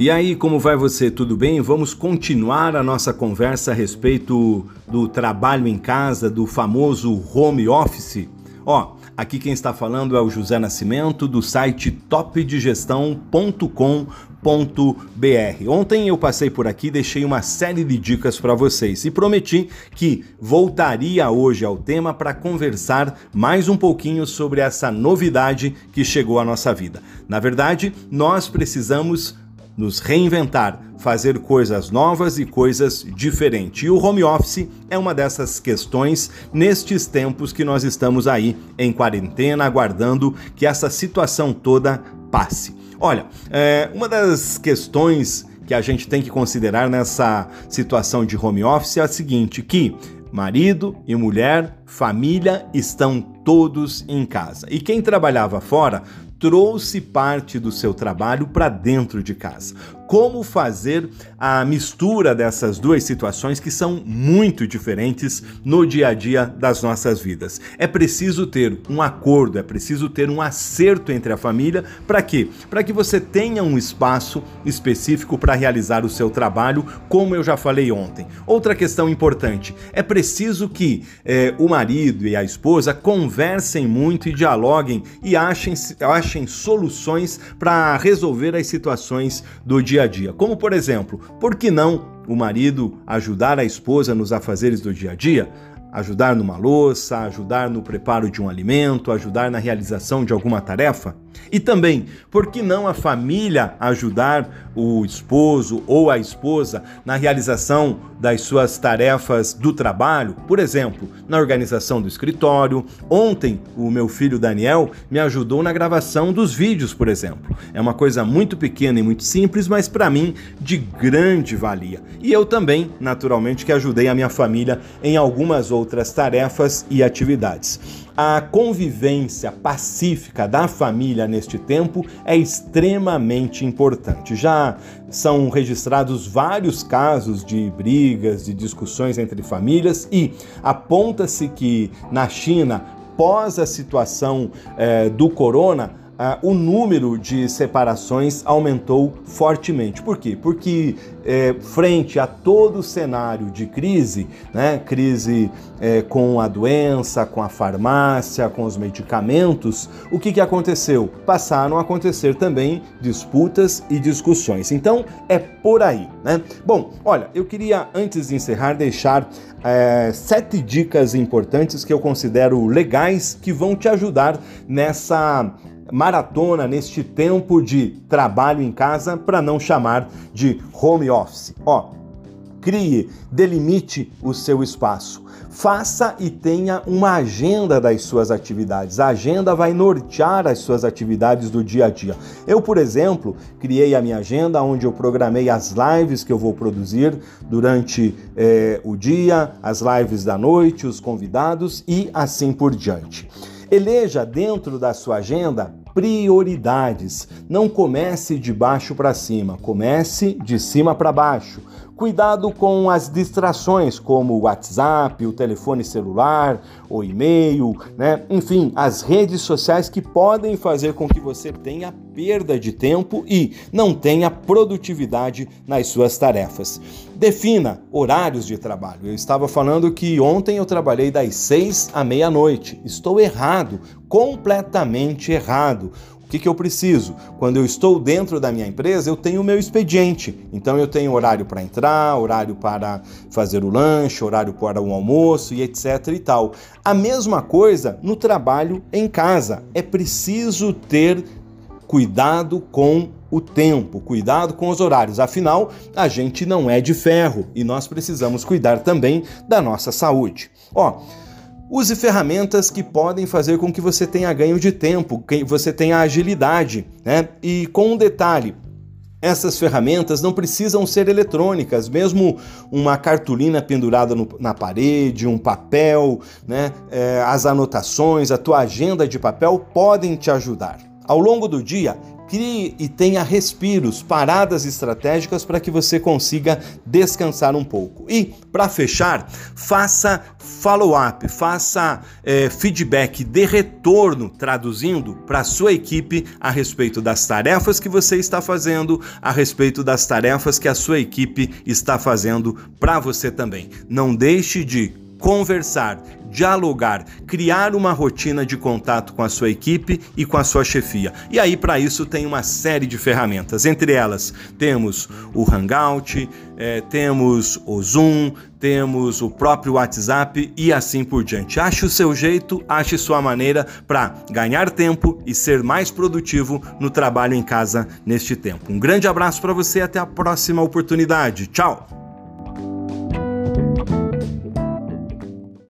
E aí, como vai você? Tudo bem? Vamos continuar a nossa conversa a respeito do trabalho em casa, do famoso home office. Ó, aqui quem está falando é o José Nascimento do site topdigestão.com.br. Ontem eu passei por aqui, deixei uma série de dicas para vocês e prometi que voltaria hoje ao tema para conversar mais um pouquinho sobre essa novidade que chegou à nossa vida. Na verdade, nós precisamos nos reinventar, fazer coisas novas e coisas diferentes. E o home office é uma dessas questões nestes tempos que nós estamos aí em quarentena, aguardando que essa situação toda passe. Olha, é, uma das questões que a gente tem que considerar nessa situação de home office é a seguinte: que marido e mulher, família estão todos em casa. E quem trabalhava fora trouxe parte do seu trabalho para dentro de casa como fazer a mistura dessas duas situações que são muito diferentes no dia a dia das nossas vidas. É preciso ter um acordo, é preciso ter um acerto entre a família para quê? Para que você tenha um espaço específico para realizar o seu trabalho, como eu já falei ontem. Outra questão importante: é preciso que eh, o marido e a esposa conversem muito e dialoguem e achem, achem soluções para resolver as situações do dia a dia. Como, por exemplo, por que não o marido ajudar a esposa nos afazeres do dia a dia? Ajudar numa louça, ajudar no preparo de um alimento, ajudar na realização de alguma tarefa? E também, por que não a família ajudar o esposo ou a esposa na realização das suas tarefas do trabalho? Por exemplo, na organização do escritório. Ontem, o meu filho Daniel me ajudou na gravação dos vídeos, por exemplo. É uma coisa muito pequena e muito simples, mas para mim de grande valia. E eu também, naturalmente, que ajudei a minha família em algumas outras tarefas e atividades a convivência pacífica da família neste tempo é extremamente importante. Já são registrados vários casos de brigas, de discussões entre famílias e aponta-se que na China, pós a situação eh, do corona, Uh, o número de separações aumentou fortemente. Por quê? Porque é, frente a todo o cenário de crise, né, crise é, com a doença, com a farmácia, com os medicamentos, o que, que aconteceu? Passaram a acontecer também disputas e discussões. Então é por aí, né? Bom, olha, eu queria antes de encerrar deixar é, sete dicas importantes que eu considero legais que vão te ajudar nessa maratona neste tempo de trabalho em casa, para não chamar de home office. Ó, crie, delimite o seu espaço. Faça e tenha uma agenda das suas atividades. A agenda vai nortear as suas atividades do dia a dia. Eu, por exemplo, criei a minha agenda onde eu programei as lives que eu vou produzir durante eh, o dia, as lives da noite, os convidados e assim por diante. Eleja dentro da sua agenda prioridades. Não comece de baixo para cima, comece de cima para baixo. Cuidado com as distrações, como o WhatsApp, o telefone celular, o e-mail, né? Enfim, as redes sociais que podem fazer com que você tenha perda de tempo e não tenha produtividade nas suas tarefas. Defina horários de trabalho. Eu estava falando que ontem eu trabalhei das seis à meia-noite. Estou errado, completamente errado. O que, que eu preciso? Quando eu estou dentro da minha empresa, eu tenho o meu expediente. Então eu tenho horário para entrar, horário para fazer o lanche, horário para o almoço e etc e tal. A mesma coisa no trabalho em casa. É preciso ter cuidado com o tempo, cuidado com os horários. Afinal, a gente não é de ferro e nós precisamos cuidar também da nossa saúde. Ó, Use ferramentas que podem fazer com que você tenha ganho de tempo, que você tenha agilidade, né? E com um detalhe, essas ferramentas não precisam ser eletrônicas, mesmo uma cartolina pendurada no, na parede, um papel, né? É, as anotações, a tua agenda de papel podem te ajudar. Ao longo do dia, crie e tenha respiros, paradas estratégicas para que você consiga descansar um pouco. E, para fechar, faça follow-up, faça é, feedback de retorno, traduzindo para a sua equipe a respeito das tarefas que você está fazendo, a respeito das tarefas que a sua equipe está fazendo para você também. Não deixe de conversar, dialogar, criar uma rotina de contato com a sua equipe e com a sua chefia. E aí, para isso, tem uma série de ferramentas. Entre elas, temos o Hangout, é, temos o Zoom, temos o próprio WhatsApp e assim por diante. Ache o seu jeito, ache sua maneira para ganhar tempo e ser mais produtivo no trabalho em casa neste tempo. Um grande abraço para você, até a próxima oportunidade. Tchau!